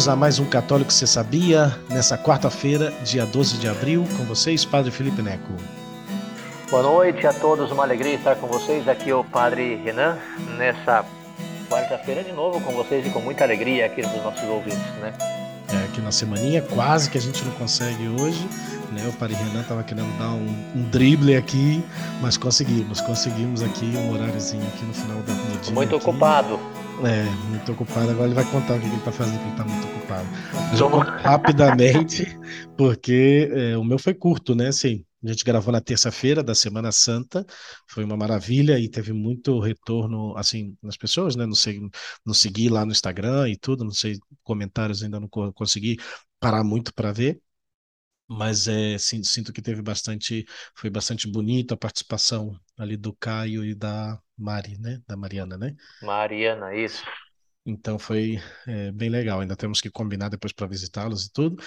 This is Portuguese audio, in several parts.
Bem-vindos a mais um Católico Você Sabia, nessa quarta-feira, dia 12 de abril, com vocês, Padre Felipe Neco. Boa noite a todos, uma alegria estar com vocês. Aqui é o Padre Renan, nessa quarta-feira de novo com vocês e com muita alegria aqui dos nossos ouvintes, né? É, aqui na semaninha, quase que a gente não consegue hoje, né? O Padre Renan estava querendo dar um, um, drible aqui, mas conseguimos, conseguimos aqui um horáriozinho aqui no final do dia. Muito aqui. ocupado. É, muito ocupado. Agora ele vai contar o que ele está fazendo, que ele está muito ocupado. Rapidamente, porque é, o meu foi curto, né? Assim, a gente gravou na terça-feira da Semana Santa, foi uma maravilha e teve muito retorno, assim, nas pessoas, né? Não sei, não segui lá no Instagram e tudo, não sei, comentários ainda não consegui parar muito para ver, mas é, sinto que teve bastante, foi bastante bonito a participação ali do Caio e da Mari, né? Da Mariana, né? Mariana, isso. Então foi é, bem legal. Ainda temos que combinar depois para visitá-los e tudo,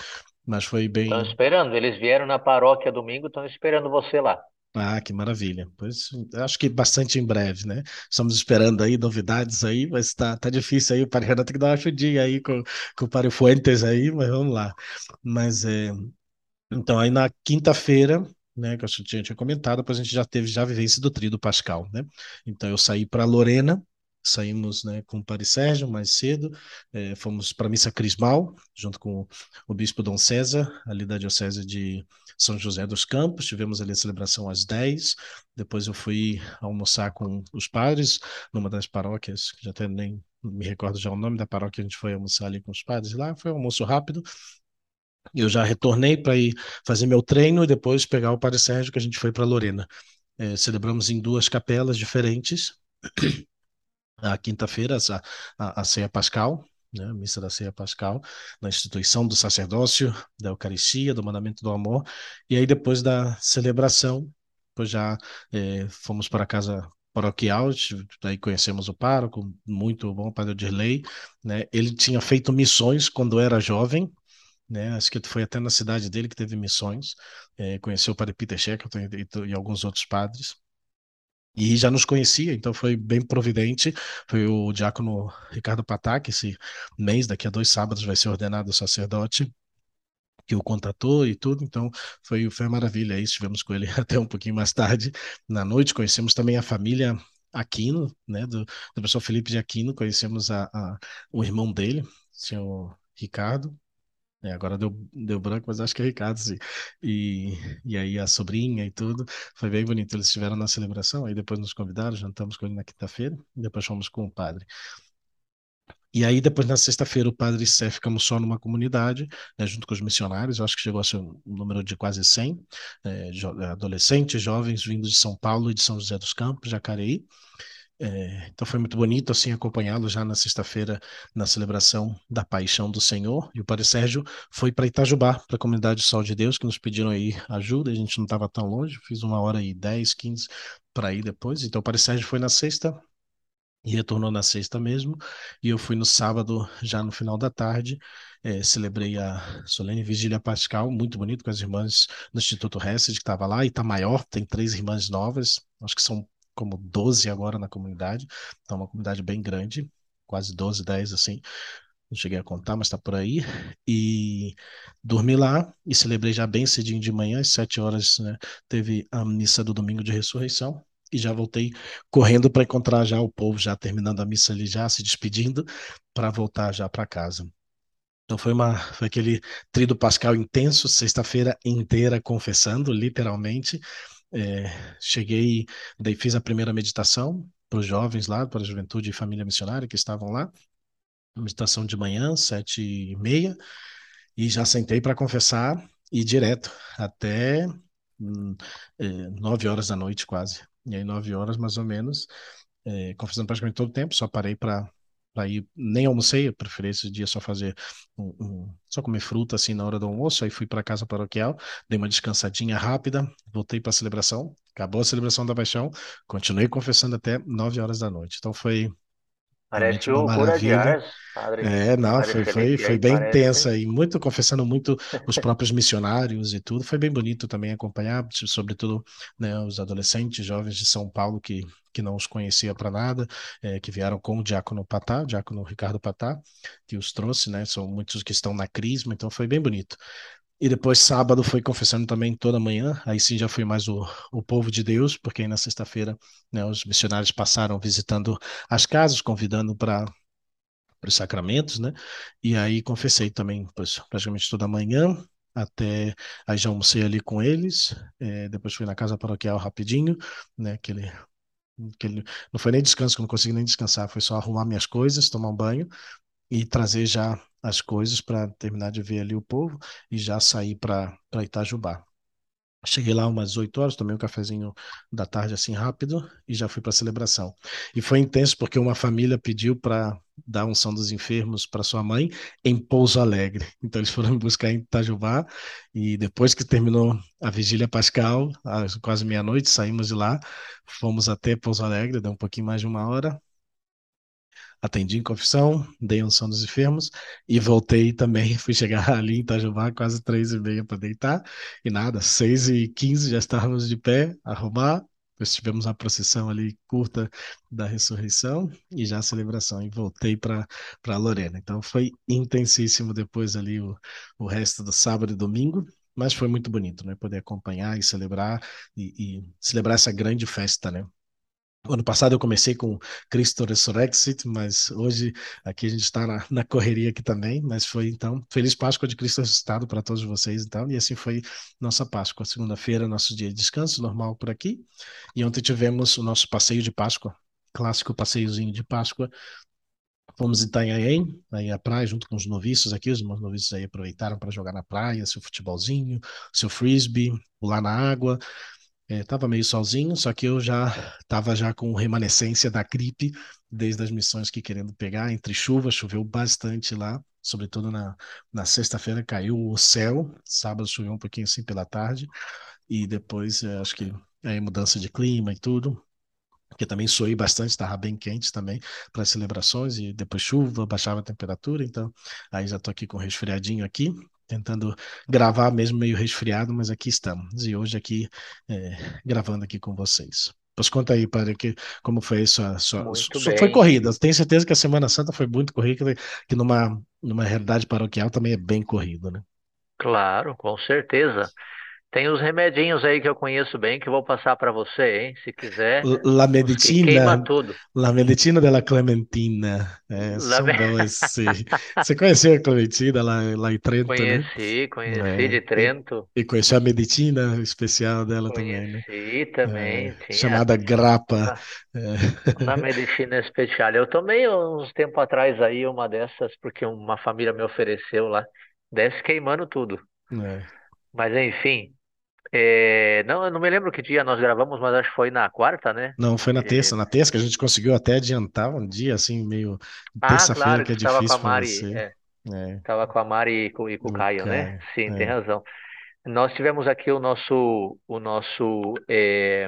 mas foi bem. Estão esperando. Eles vieram na paróquia domingo, estão esperando você lá. Ah, que maravilha. Pois acho que bastante em breve, né? Estamos esperando aí novidades aí, mas tá, tá difícil aí. O Renato tem que dar uma ajudinha aí com, com o Padre Fuentes aí, mas vamos lá. Mas é, então, aí na quinta-feira, né, que eu tinha, tinha comentado, depois a gente já teve já a vivência do trio do Pascal, né? Então eu saí para Lorena, saímos né, com o Padre Sérgio mais cedo, é, fomos para a missa crismal, junto com o bispo Dom César, ali da diocese de São José dos Campos, tivemos ali a celebração às 10, depois eu fui almoçar com os padres, numa das paróquias, que já até nem me recordo já o nome da paróquia, a gente foi almoçar ali com os padres lá, foi um almoço rápido, eu já retornei para ir fazer meu treino e depois pegar o Padre Sérgio, que a gente foi para Lorena. É, celebramos em duas capelas diferentes. A quinta-feira, a, a, a ceia pascal, né, a missa da ceia pascal, na instituição do sacerdócio, da Eucaristia, do mandamento do amor. E aí, depois da celebração, depois já é, fomos para a casa paroquial, aí conhecemos o pároco, muito bom, o padre Dirley, né? Ele tinha feito missões quando era jovem, né? Acho que foi até na cidade dele que teve missões, é, conheceu o padre Peter Shackleton e, e, alguns outros padres. E já nos conhecia, então foi bem providente. Foi o diácono Ricardo Patac, esse mês, daqui a dois sábados, vai ser ordenado sacerdote que o contatou e tudo, então foi, foi uma maravilha. Aí estivemos com ele até um pouquinho mais tarde na noite. Conhecemos também a família Aquino, né, do, do professor Felipe de Aquino. Conhecemos a, a, o irmão dele, o senhor Ricardo, é, agora deu, deu branco, mas acho que é Ricardo, sim. E, e aí a sobrinha e tudo. Foi bem bonito. Eles estiveram na celebração, aí depois nos convidaram, jantamos com ele na quinta-feira, depois fomos com o padre. E aí, depois, na sexta-feira, o padre Sé só numa comunidade, né, junto com os missionários, eu acho que chegou a ser um número de quase 100 é, jo adolescentes, jovens vindos de São Paulo e de São José dos Campos, Jacareí. É, então foi muito bonito assim acompanhá-lo já na sexta-feira na celebração da Paixão do Senhor. E o Padre Sérgio foi para Itajubá, para a comunidade Sol de Deus, que nos pediram aí ajuda. A gente não estava tão longe, fiz uma hora e dez, quinze para ir depois. Então o Padre Sérgio foi na sexta e retornou na sexta mesmo. E eu fui no sábado, já no final da tarde. É, celebrei a Solene Vigília Pascal, muito bonito, com as irmãs do Instituto Hesed, que estava lá, e está maior, tem três irmãs novas, acho que são como 12 agora na comunidade, então uma comunidade bem grande, quase 12, 10 assim, não cheguei a contar, mas está por aí, e dormi lá e celebrei já bem cedinho de manhã, às 7 horas, né, teve a missa do domingo de ressurreição, e já voltei correndo para encontrar já o povo já terminando a missa ali, já se despedindo, para voltar já para casa. Então foi uma foi aquele trido pascal intenso, sexta-feira inteira confessando, literalmente, é, cheguei, daí fiz a primeira meditação para os jovens lá, para a juventude e família missionária que estavam lá. Meditação de manhã, sete e meia, e já sentei para confessar e direto até hum, é, nove horas da noite quase. E aí nove horas mais ou menos, é, confessando praticamente todo o tempo, só parei para Aí nem almocei, eu preferi esse dia só fazer um, um, só comer fruta assim na hora do almoço. Aí fui para casa paroquial, dei uma descansadinha rápida, voltei para a celebração. Acabou a celebração da paixão, continuei confessando até 9 horas da noite. Então foi Parece o maravilha. Ars, padre, é, não, foi, foi, foi bem parece... intensa e muito confessando muito os próprios missionários e tudo. Foi bem bonito também acompanhar, sobretudo né, os adolescentes, jovens de São Paulo que, que não os conhecia para nada, é, que vieram com o diácono Patá, o diácono Ricardo Patá, que os trouxe, né? São muitos que estão na crisma, então foi bem bonito. E depois sábado foi confessando também toda manhã, aí sim já foi mais o, o povo de Deus, porque aí na sexta-feira né, os missionários passaram visitando as casas, convidando para os sacramentos, né? E aí confessei também pois, praticamente toda manhã, até aí já almocei ali com eles, é, depois fui na casa paroquial rapidinho, né? Aquele, não foi nem descanso, que eu não consegui nem descansar, foi só arrumar minhas coisas, tomar um banho e trazer já as coisas para terminar de ver ali o povo e já sair para Itajubá. Cheguei lá umas 8 horas, tomei um cafezinho da tarde assim rápido e já fui para a celebração. E foi intenso porque uma família pediu para dar unção dos enfermos para sua mãe em Pouso Alegre. Então eles foram me buscar em Itajubá e depois que terminou a vigília pascal, quase meia-noite, saímos de lá, fomos até Pouso Alegre, deu um pouquinho mais de uma hora, atendi em confissão, dei unção dos enfermos e voltei também. Fui chegar ali em Itajubá quase três e meia para deitar e nada, seis e quinze já estávamos de pé, arrumar. Depois tivemos a procissão ali curta da ressurreição e já a celebração. E voltei para Lorena. Então foi intensíssimo depois ali o, o resto do sábado e domingo mas foi muito bonito, né? Poder acompanhar e celebrar e, e celebrar essa grande festa, né? Ano passado eu comecei com Cristo Resurrexit, mas hoje aqui a gente está na, na, correria aqui também, mas foi então, Feliz Páscoa de Cristo ressuscitado para todos vocês então, e assim foi nossa Páscoa, segunda-feira, nosso dia de descanso normal por aqui, e ontem tivemos o nosso passeio de Páscoa, clássico passeiozinho de Páscoa, fomos em Itanhaém, aí à praia, junto com os noviços aqui, os meus noviços aí aproveitaram para jogar na praia, seu futebolzinho, seu frisbee, pular na água, Estava é, meio sozinho, só que eu já estava já com remanescência da gripe desde as missões que querendo pegar entre chuva, choveu bastante lá, sobretudo na, na sexta-feira caiu o céu, sábado choveu um pouquinho assim pela tarde e depois é, acho que é mudança de clima e tudo, porque também suei bastante, estava bem quente também para as celebrações e depois chuva, baixava a temperatura, então aí já estou aqui com resfriadinho aqui, tentando gravar mesmo meio resfriado, mas aqui estamos. E hoje aqui é, gravando aqui com vocês. Pois conta aí, padre, que, como foi isso? Sua, sua, foi corrida. Tenho certeza que a Semana Santa foi muito corrida, que numa, numa realidade paroquial também é bem corrido, né? Claro, com certeza. Tem os remedinhos aí que eu conheço bem que vou passar para você, hein? Se quiser. La medicina. Queima tudo. La medicina della Clementina. É, La... boas, Você conheceu a Clementina lá, lá em Trento? Conheci, né? conheci é. de Trento. E, e conheci a medicina especial dela conheci também, né? Conheci também. É, chamada grapa. Na, na medicina especial. Eu tomei uns tempo atrás aí uma dessas, porque uma família me ofereceu lá. Desce queimando tudo. É. Mas enfim, é, não, eu não me lembro que dia nós gravamos, mas acho que foi na quarta, né? Não, foi na terça. Na terça que a gente conseguiu até adiantar um dia, assim, meio ah, terça-feira, claro, que é difícil com a Mari, você. É, é. Tava com a Mari e com, e com o Caio, né? Sim, é. tem razão. Nós tivemos aqui o nosso, o nosso, é,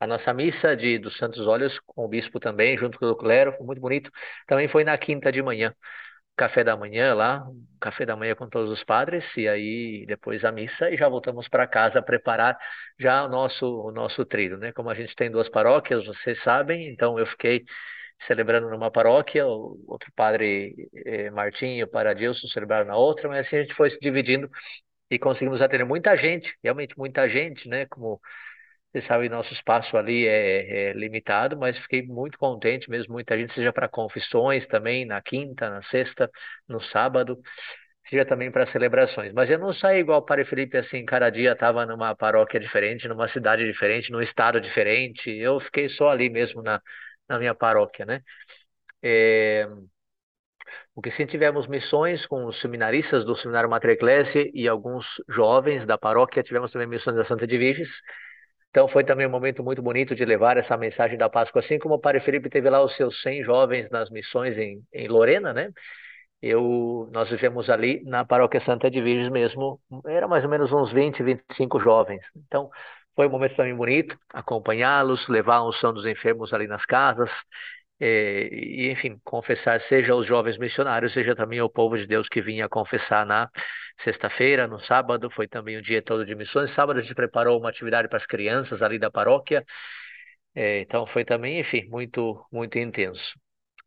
a nossa missa de, dos Santos Olhos com o bispo também, junto com o clero, foi muito bonito. Também foi na quinta de manhã café da manhã lá, café da manhã com todos os padres e aí depois a missa e já voltamos para casa preparar já o nosso o nosso trilho, né? Como a gente tem duas paróquias, vocês sabem, então eu fiquei celebrando numa paróquia, o outro padre eh, Martinho, para Dilson celebraram na outra, mas assim a gente foi se dividindo e conseguimos atender muita gente, realmente muita gente, né? Como você sabe, nosso espaço ali é, é, limitado, mas fiquei muito contente mesmo. Muita gente, seja para confissões também, na quinta, na sexta, no sábado, seja também para celebrações. Mas eu não saí igual o Padre Felipe, assim, cada dia estava numa paróquia diferente, numa cidade diferente, num estado diferente. Eu fiquei só ali mesmo na, na minha paróquia, né? É... Porque sim tivemos missões com os seminaristas do Seminário Mater Ecclesiae e alguns jovens da paróquia, tivemos também missões da Santa de Vives, então foi também um momento muito bonito de levar essa mensagem da Páscoa, assim como o Padre Felipe teve lá os seus 100 jovens nas missões em, em Lorena, né? Eu, nós vivemos ali na Paróquia Santa de Virgens mesmo, era mais ou menos uns 20, 25 jovens. Então foi um momento também bonito acompanhá-los, levar a unção dos enfermos ali nas casas é, e, enfim, confessar, seja os jovens missionários, seja também o povo de Deus que vinha confessar na sexta-feira, no sábado, foi também o dia todo de missões. Sábado a gente preparou uma atividade para as crianças ali da paróquia, é, então foi também, enfim, muito, muito intenso.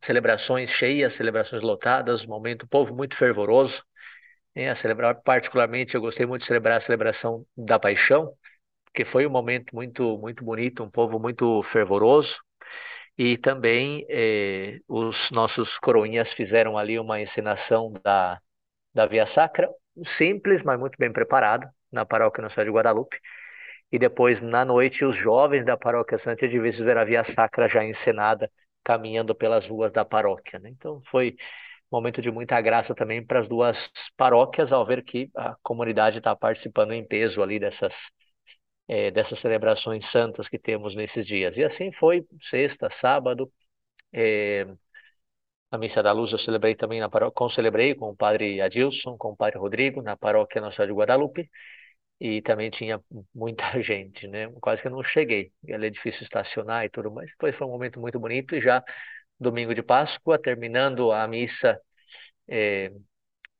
Celebrações cheias, celebrações lotadas, momento, povo muito fervoroso. É, a celebrar, particularmente, eu gostei muito de celebrar a celebração da Paixão, porque foi um momento muito, muito bonito, um povo muito fervoroso. E também eh, os nossos coroinhas fizeram ali uma encenação da, da Via Sacra, simples, mas muito bem preparado, na paróquia Nossa Senhora de Guadalupe. E depois, na noite, os jovens da paróquia Santa de fizeram a Via Sacra já encenada, caminhando pelas ruas da paróquia. Né? Então, foi um momento de muita graça também para as duas paróquias, ao ver que a comunidade está participando em peso ali dessas é, dessas celebrações santas que temos nesses dias. E assim foi, sexta, sábado, é, a Missa da Luz eu celebrei também na paróquia, celebrei com o padre Adilson, com o padre Rodrigo, na paróquia Nossa de Guadalupe, e também tinha muita gente, né? Quase que eu não cheguei, é difícil estacionar e tudo, mas depois foi um momento muito bonito, e já domingo de Páscoa, terminando a missa, é,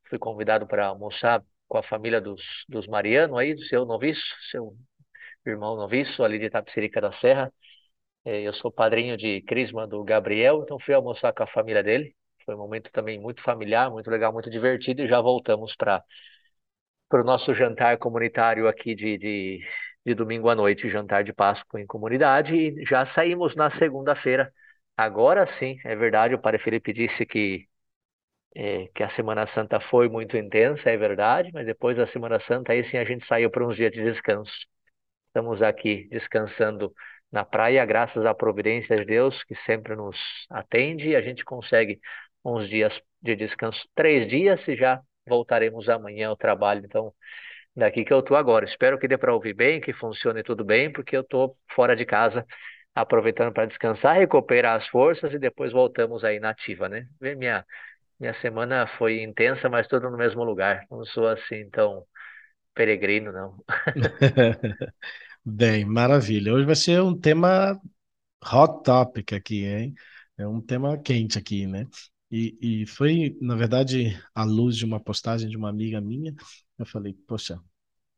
fui convidado para almoçar com a família dos, dos Mariano aí, do seu noviço, seu irmão noviço ali de Tapicerica da Serra. É, eu sou padrinho de crisma do Gabriel, então fui almoçar com a família dele. Foi um momento também muito familiar, muito legal, muito divertido e já voltamos para para o nosso jantar comunitário aqui de, de, de domingo à noite, jantar de Páscoa em comunidade, e já saímos na segunda-feira. Agora sim, é verdade, o Padre Felipe disse que, é, que a Semana Santa foi muito intensa, é verdade, mas depois da Semana Santa, aí sim a gente saiu para uns dias de descanso. Estamos aqui descansando na praia, graças à providência de Deus, que sempre nos atende, e a gente consegue uns dias de descanso, três dias, e já voltaremos amanhã ao trabalho. Então, daqui que eu estou agora. Espero que dê para ouvir bem, que funcione tudo bem, porque eu estou fora de casa, aproveitando para descansar, recuperar as forças e depois voltamos aí na ativa, né? Minha, minha semana foi intensa, mas tudo no mesmo lugar. Não sou assim tão peregrino, não. Bem, maravilha. Hoje vai ser um tema hot topic aqui, hein? É um tema quente aqui, né? E, e foi, na verdade, à luz de uma postagem de uma amiga minha, eu falei, poxa,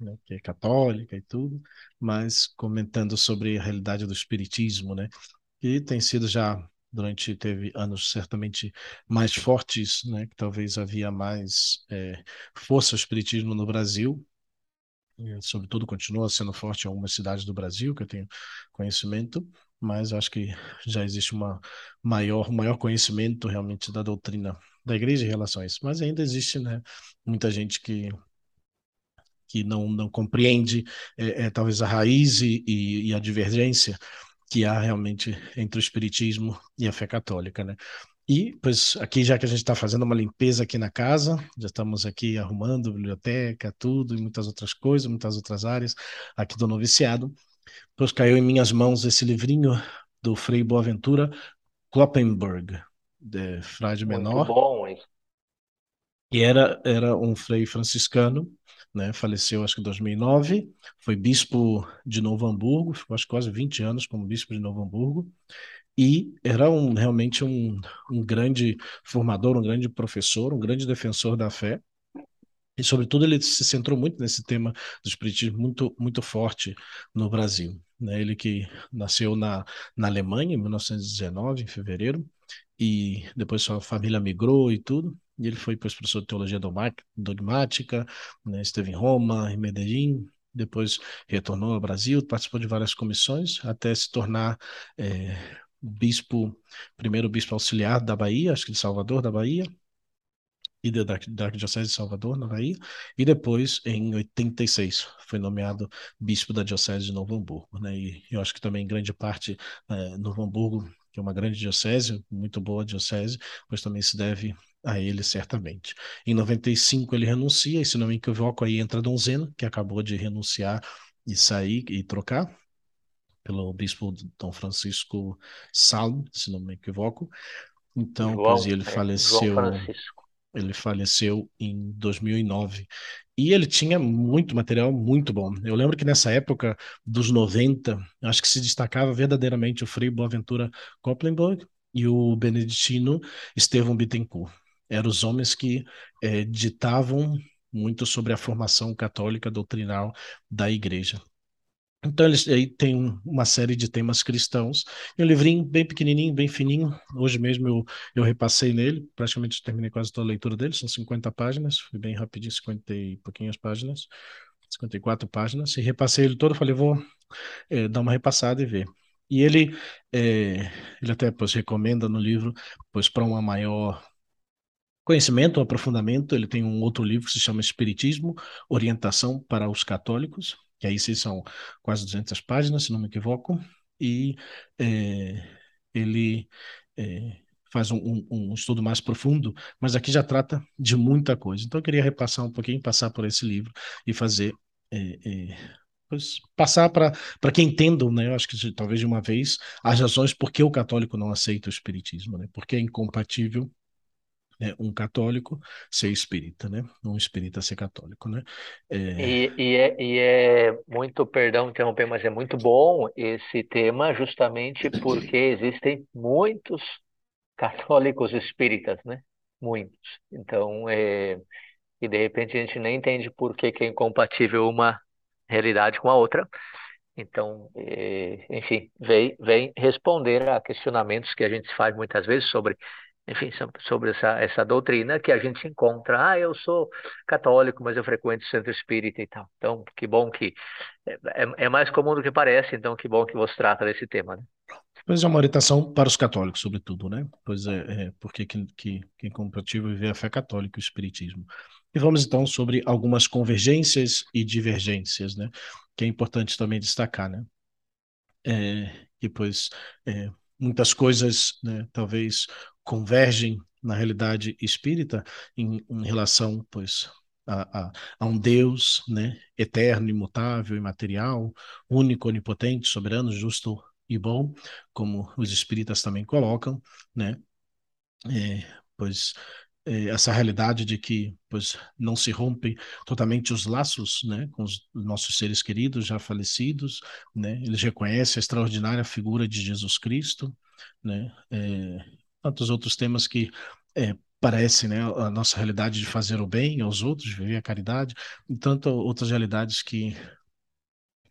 né, que é católica e tudo, mas comentando sobre a realidade do espiritismo, né? Que tem sido já durante teve anos certamente mais fortes, né? Que talvez havia mais é, força o espiritismo no Brasil, sobretudo continua sendo forte em algumas cidades do Brasil, que eu tenho conhecimento, mas acho que já existe uma maior, maior conhecimento realmente da doutrina da igreja em relação a isso. Mas ainda existe né, muita gente que, que não, não compreende é, é, talvez a raiz e, e, e a divergência que há realmente entre o espiritismo e a fé católica, né? E, pois, aqui já que a gente está fazendo uma limpeza aqui na casa, já estamos aqui arrumando biblioteca, tudo, e muitas outras coisas, muitas outras áreas aqui do noviciado, pois caiu em minhas mãos esse livrinho do Frei Boaventura Kloppenberg, de frade menor. Muito bom, hein? E era, era um frei franciscano, né? Faleceu acho que em 2009, foi bispo de Novo Hamburgo, ficou acho quase 20 anos como bispo de Novo Hamburgo e era um, realmente um, um grande formador, um grande professor, um grande defensor da fé. E, sobretudo, ele se centrou muito nesse tema do espiritismo muito, muito forte no Brasil. Né? Ele que nasceu na, na Alemanha em 1919, em fevereiro, e depois sua família migrou e tudo. E ele foi professor de teologia dogmática, né? esteve em Roma, em Medellín, depois retornou ao Brasil, participou de várias comissões, até se tornar é, bispo, primeiro bispo auxiliar da Bahia, acho que de Salvador, da Bahia, e da, da Diocese de Salvador, na Bahia, e depois, em 86, foi nomeado bispo da Diocese de Novo Hamburgo. Né? E eu acho que também grande parte, é, Novo Hamburgo, que é uma grande diocese, muito boa diocese, pois também se deve a ele, certamente. Em 95 ele renuncia, e se não me equivoco, aí entra Donzena, que acabou de renunciar e sair e trocar, pelo bispo Dom Francisco Salmo, se não me equivoco. Então, João, pois ele é, faleceu. Ele faleceu em 2009. E ele tinha muito material muito bom. Eu lembro que nessa época dos 90, acho que se destacava verdadeiramente o Frei Boaventura Koplenberg e o beneditino Estevão Bittencourt. Eram os homens que é, ditavam muito sobre a formação católica doutrinal da igreja. Então, eles aí tem uma série de temas cristãos. E um livrinho bem pequenininho, bem fininho. Hoje mesmo eu, eu repassei nele, praticamente terminei quase toda a leitura dele, são 50 páginas, foi bem rapidinho, 50 e pouquinhas páginas, 54 páginas. E repassei ele todo, falei, vou é, dar uma repassada e ver. E ele, é, ele até pois, recomenda no livro, pois para uma maior conhecimento, um aprofundamento, ele tem um outro livro que se chama Espiritismo, Orientação para os Católicos, que aí sim são quase 200 páginas, se não me equivoco, e é, ele é, faz um, um, um, estudo mais profundo, mas aqui já trata de muita coisa. Então eu queria repassar um pouquinho, passar por esse livro e fazer é, pois, passar para que entendam, né? Eu acho que talvez de uma vez as razões por que o católico não aceita o espiritismo, né? Porque é incompatível né, um católico ser espírita, né? Um espírita ser católico, né? É... E, e, é, e é muito, perdão interromper, mas é muito bom esse tema justamente porque existem muitos católicos espíritas, né? Muitos. Então, é... e de repente a gente nem entende por que, que é incompatível uma realidade com a outra. Então, é... enfim, vem, vem responder a questionamentos que a gente faz muitas vezes sobre enfim, sobre essa, essa doutrina que a gente encontra. Ah, eu sou católico, mas eu frequento o centro espírita e tal. Então, que bom que. É, é, é mais comum do que parece, então, que bom que você trata desse tema, né? Pois é uma orientação para os católicos, sobretudo, né? Pois é, é porque que, que, que é compatível viver a fé católica e o espiritismo. E vamos então sobre algumas convergências e divergências, né? Que é importante também destacar, né? É, pois é, muitas coisas, né, talvez convergem na realidade espírita em, em relação, pois, a, a, a, um Deus, né, eterno, imutável, imaterial, único, onipotente, soberano, justo e bom, como os espíritas também colocam, né, é, pois é, essa realidade de que pois não se rompem totalmente os laços né com os nossos seres queridos já falecidos né? Eles reconhecem a extraordinária figura de Jesus Cristo né? É, tantos outros temas que é, parece né, a nossa realidade de fazer o bem aos outros, viver a caridade, e tantas outras realidades que,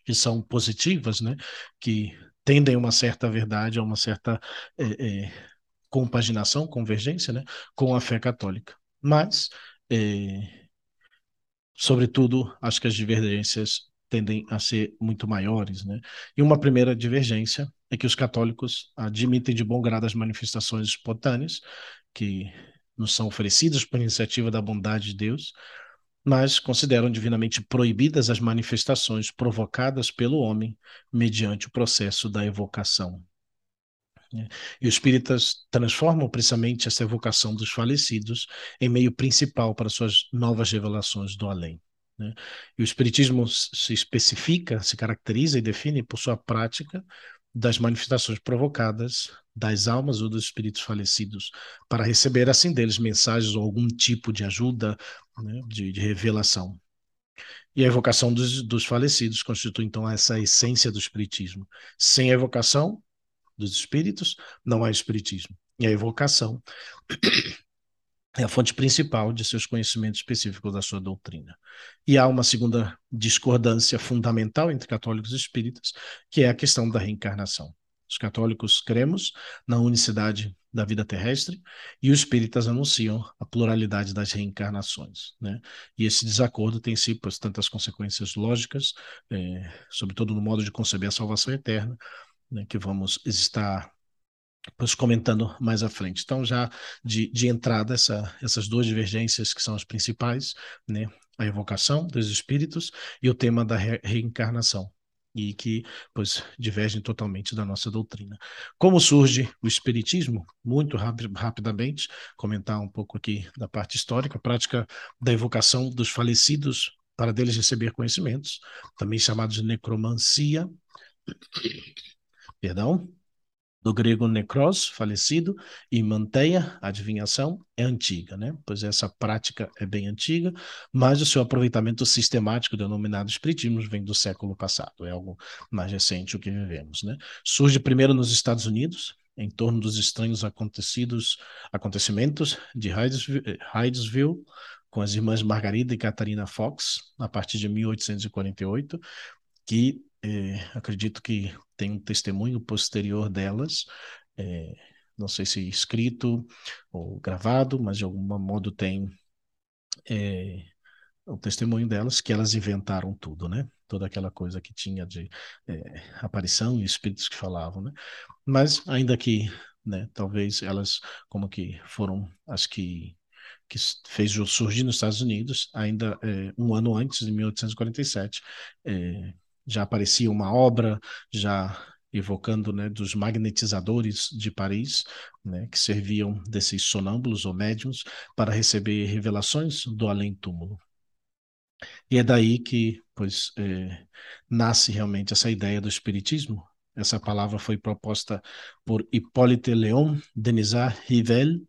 que são positivas, né, que tendem a uma certa verdade, a uma certa é, é, compaginação, convergência né, com a fé católica. Mas, é, sobretudo, acho que as divergências tendem a ser muito maiores. Né? E uma primeira divergência é que os católicos admitem de bom grado as manifestações espontâneas que nos são oferecidas por iniciativa da bondade de Deus, mas consideram divinamente proibidas as manifestações provocadas pelo homem mediante o processo da evocação. E os espíritas transformam precisamente essa evocação dos falecidos em meio principal para suas novas revelações do além. Né? E o Espiritismo se especifica, se caracteriza e define por sua prática das manifestações provocadas das almas ou dos espíritos falecidos, para receber assim deles mensagens ou algum tipo de ajuda, né, de, de, revelação. E a evocação dos, dos falecidos constitui então essa essência do espiritismo. Sem a evocação dos espíritos, não há espiritismo. E a evocação é a fonte principal de seus conhecimentos específicos da sua doutrina. E há uma segunda discordância fundamental entre católicos e espíritas, que é a questão da reencarnação. Os católicos cremos na unicidade da vida terrestre e os espíritas anunciam a pluralidade das reencarnações. Né? E esse desacordo tem si, pois, tantas consequências lógicas, é, sobretudo no modo de conceber a salvação eterna, né, que vamos estar depois comentando mais à frente. Então, já de, de entrada, essa, essas duas divergências que são as principais, né? a evocação dos espíritos e o tema da re reencarnação, e que, pois, divergem totalmente da nossa doutrina. Como surge o espiritismo? Muito rapi rapidamente, comentar um pouco aqui da parte histórica, a prática da evocação dos falecidos para deles receber conhecimentos, também chamados de necromancia, perdão, do grego necros, falecido, e manteia, adivinhação, é antiga, né? Pois essa prática é bem antiga, mas o seu aproveitamento sistemático, denominado espiritismo, vem do século passado, é algo mais recente o que vivemos, né? Surge primeiro nos Estados Unidos, em torno dos estranhos acontecidos, acontecimentos de Hydesville, com as irmãs Margarida e Catarina Fox, a partir de 1848, que é, acredito que tem um testemunho posterior delas, é, não sei se escrito ou gravado, mas de algum modo tem é, o testemunho delas, que elas inventaram tudo, né? Toda aquela coisa que tinha de é, aparição e espíritos que falavam, né? Mas ainda que, né, talvez elas como que foram as que que fez surgir nos Estados Unidos, ainda é, um ano antes, em 1847, é, já aparecia uma obra, já evocando né, dos magnetizadores de Paris, né, que serviam desses sonâmbulos ou médiums para receber revelações do além-túmulo. E é daí que pois, é, nasce realmente essa ideia do espiritismo. Essa palavra foi proposta por Hippolyte Léon Denisard Rivel,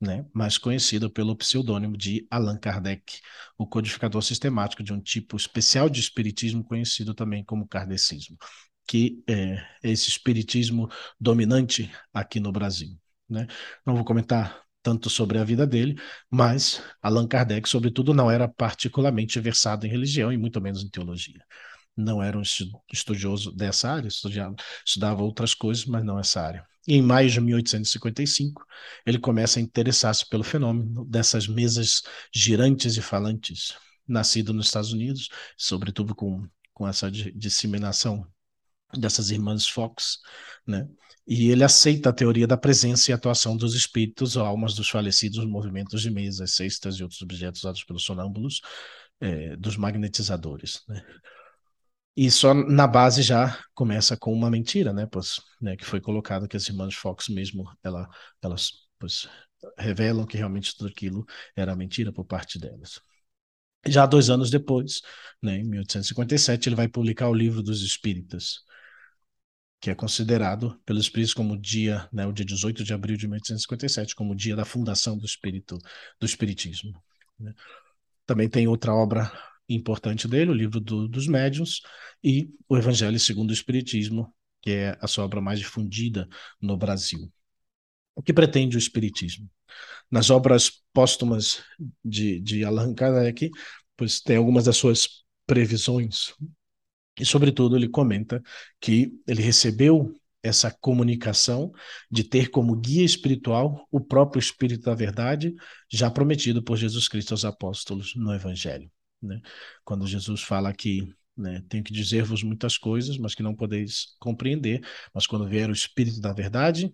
né, mais conhecido pelo pseudônimo de Allan Kardec, o codificador sistemático de um tipo especial de espiritismo conhecido também como kardecismo, que é esse espiritismo dominante aqui no Brasil. Né? Não vou comentar tanto sobre a vida dele, mas Allan Kardec, sobretudo, não era particularmente versado em religião e muito menos em teologia. Não era um estudioso dessa área, estudava, outras coisas, mas não essa área. E em maio de 1855, ele começa a interessar-se pelo fenômeno dessas mesas girantes e falantes, nascido nos Estados Unidos, sobretudo com, com essa disseminação dessas irmãs Fox, né? E ele aceita a teoria da presença e atuação dos espíritos ou almas dos falecidos nos movimentos de mesas, cestas e outros objetos usados pelos sonâmbulos, é, dos magnetizadores, né? E só na base já começa com uma mentira, né? Pois, né, que foi colocado que as irmãs Fox mesmo, ela, elas pois, revelam que realmente tudo aquilo era mentira por parte delas. Já dois anos depois, né, em 1857, ele vai publicar o Livro dos Espíritas, que é considerado pelos espíritos como dia, né, o dia 18 de abril de 1857, como o dia da fundação do espírito do espiritismo. Né? Também tem outra obra importante dele, o livro do, dos médiuns, e o Evangelho segundo o Espiritismo, que é a sua obra mais difundida no Brasil. O que pretende o Espiritismo? Nas obras póstumas de, de Allan Kardec, pois tem algumas das suas previsões, e sobretudo ele comenta que ele recebeu essa comunicação de ter como guia espiritual o próprio Espírito da Verdade, já prometido por Jesus Cristo aos apóstolos no Evangelho. Né? Quando Jesus fala que né, tenho que dizer-vos muitas coisas, mas que não podeis compreender, mas quando vier o Espírito da Verdade,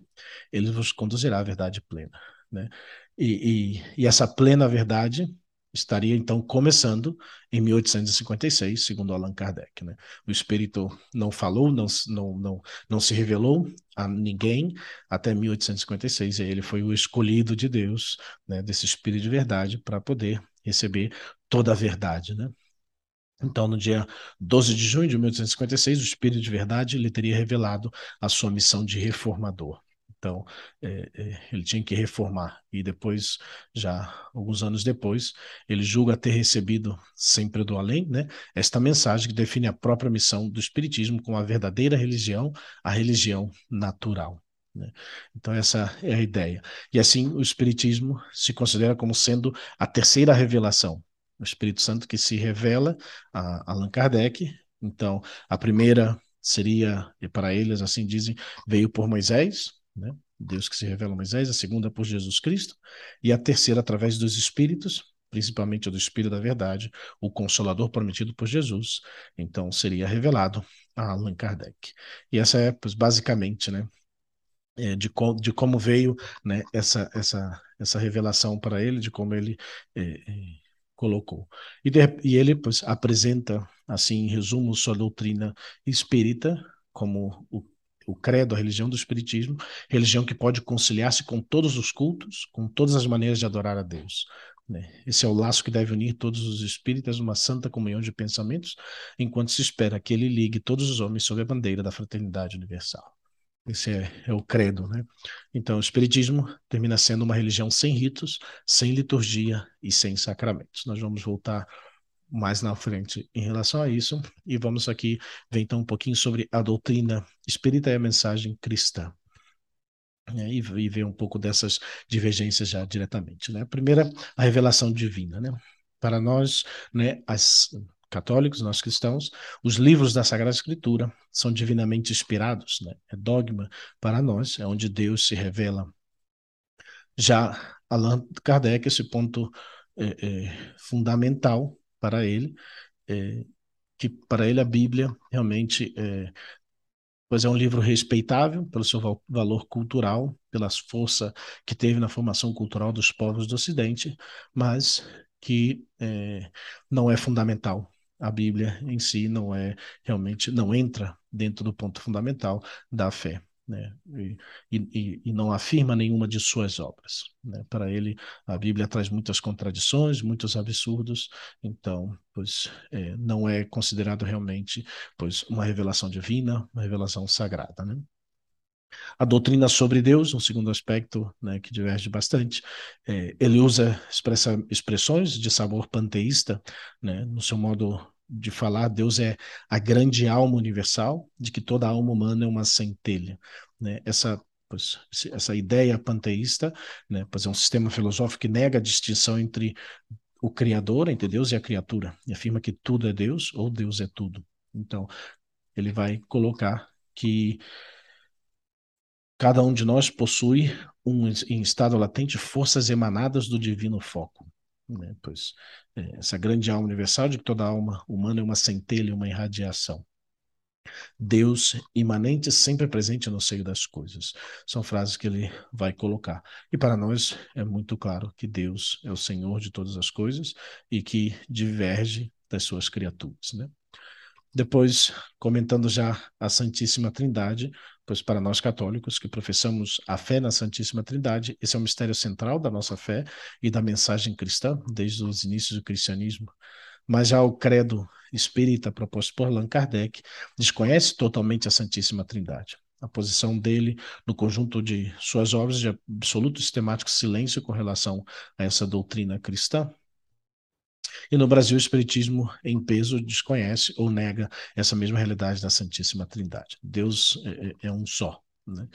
ele vos conduzirá à verdade plena. Né? E, e, e essa plena verdade estaria então começando em 1856, segundo Allan Kardec. Né? O Espírito não falou, não, não, não, não se revelou a ninguém até 1856, e ele foi o escolhido de Deus, né, desse Espírito de verdade, para poder receber toda a verdade, né? Então, no dia 12 de junho de 1856, o Espírito de Verdade lhe teria revelado a sua missão de reformador. Então, é, é, ele tinha que reformar. E depois, já alguns anos depois, ele julga ter recebido, sempre do além, né, esta mensagem que define a própria missão do Espiritismo como a verdadeira religião, a religião natural. Né? Então, essa é a ideia. E assim, o Espiritismo se considera como sendo a terceira revelação. O Espírito Santo que se revela a Allan Kardec. Então, a primeira seria, e para eles assim dizem, veio por Moisés, né? Deus que se revela a Moisés, a segunda por Jesus Cristo, e a terceira através dos Espíritos, principalmente do Espírito da Verdade, o Consolador prometido por Jesus. Então, seria revelado a Allan Kardec. E essa é, pois, basicamente, né, é, de, com, de como veio né, essa, essa, essa revelação para ele, de como ele é, é, colocou. E, de, e ele pois, apresenta, assim, em resumo, sua doutrina espírita, como o, o credo, a religião do espiritismo, religião que pode conciliar-se com todos os cultos, com todas as maneiras de adorar a Deus. Né? Esse é o laço que deve unir todos os espíritas numa santa comunhão de pensamentos, enquanto se espera que ele ligue todos os homens sob a bandeira da fraternidade universal. Esse é, é, o credo, né? Então, o Espiritismo termina sendo uma religião sem ritos, sem liturgia e sem sacramentos. Nós vamos voltar mais na frente em relação a isso e vamos aqui ver então um pouquinho sobre a doutrina espírita e a mensagem cristã. né, e, e ver um pouco dessas divergências já diretamente. Né? Primeira, a revelação divina. Né? Para nós, né, as católicos, nós cristãos, os livros da Sagrada Escritura são divinamente inspirados, né? é dogma para nós, é onde Deus se revela. Já Allan Kardec, esse ponto é, é, fundamental para ele, é, que para ele a Bíblia realmente é, pois é um livro respeitável pelo seu valor cultural, pela força que teve na formação cultural dos povos do Ocidente, mas que é, não é fundamental. A Bíblia em si não é realmente não entra dentro do ponto fundamental da fé né? E, e, e, não afirma nenhuma de suas obras. Né? Para ele, a Bíblia traz muitas contradições, muitos absurdos, então, pois, é, não é considerado realmente, pois, uma revelação divina, uma revelação sagrada, né? A doutrina sobre Deus, um segundo aspecto né, que diverge bastante, é, ele usa expressa, expressões de sabor panteísta né, no seu modo de falar, Deus é a grande alma universal, de que toda alma humana é uma centelha. Né? Essa, pois, essa ideia panteísta né, pois é um sistema filosófico que nega a distinção entre o Criador, entre Deus e a criatura, e afirma que tudo é Deus ou Deus é tudo. Então, ele vai colocar que cada um de nós possui um, em estado latente forças emanadas do divino foco. Né? Pois é, essa grande alma universal de que toda alma humana é uma centelha, uma irradiação. Deus imanente, sempre presente no seio das coisas. São frases que ele vai colocar. E para nós é muito claro que Deus é o Senhor de todas as coisas e que diverge das suas criaturas. Né? Depois, comentando já a Santíssima Trindade, pois para nós católicos que professamos a fé na Santíssima Trindade, esse é o mistério central da nossa fé e da mensagem cristã, desde os inícios do cristianismo. Mas já o credo espírita proposto por Allan Kardec desconhece totalmente a Santíssima Trindade. A posição dele no conjunto de suas obras de absoluto sistemático silêncio com relação a essa doutrina cristã e no Brasil, o Espiritismo, em peso, desconhece ou nega essa mesma realidade da Santíssima Trindade. Deus é, é, é um só. Né?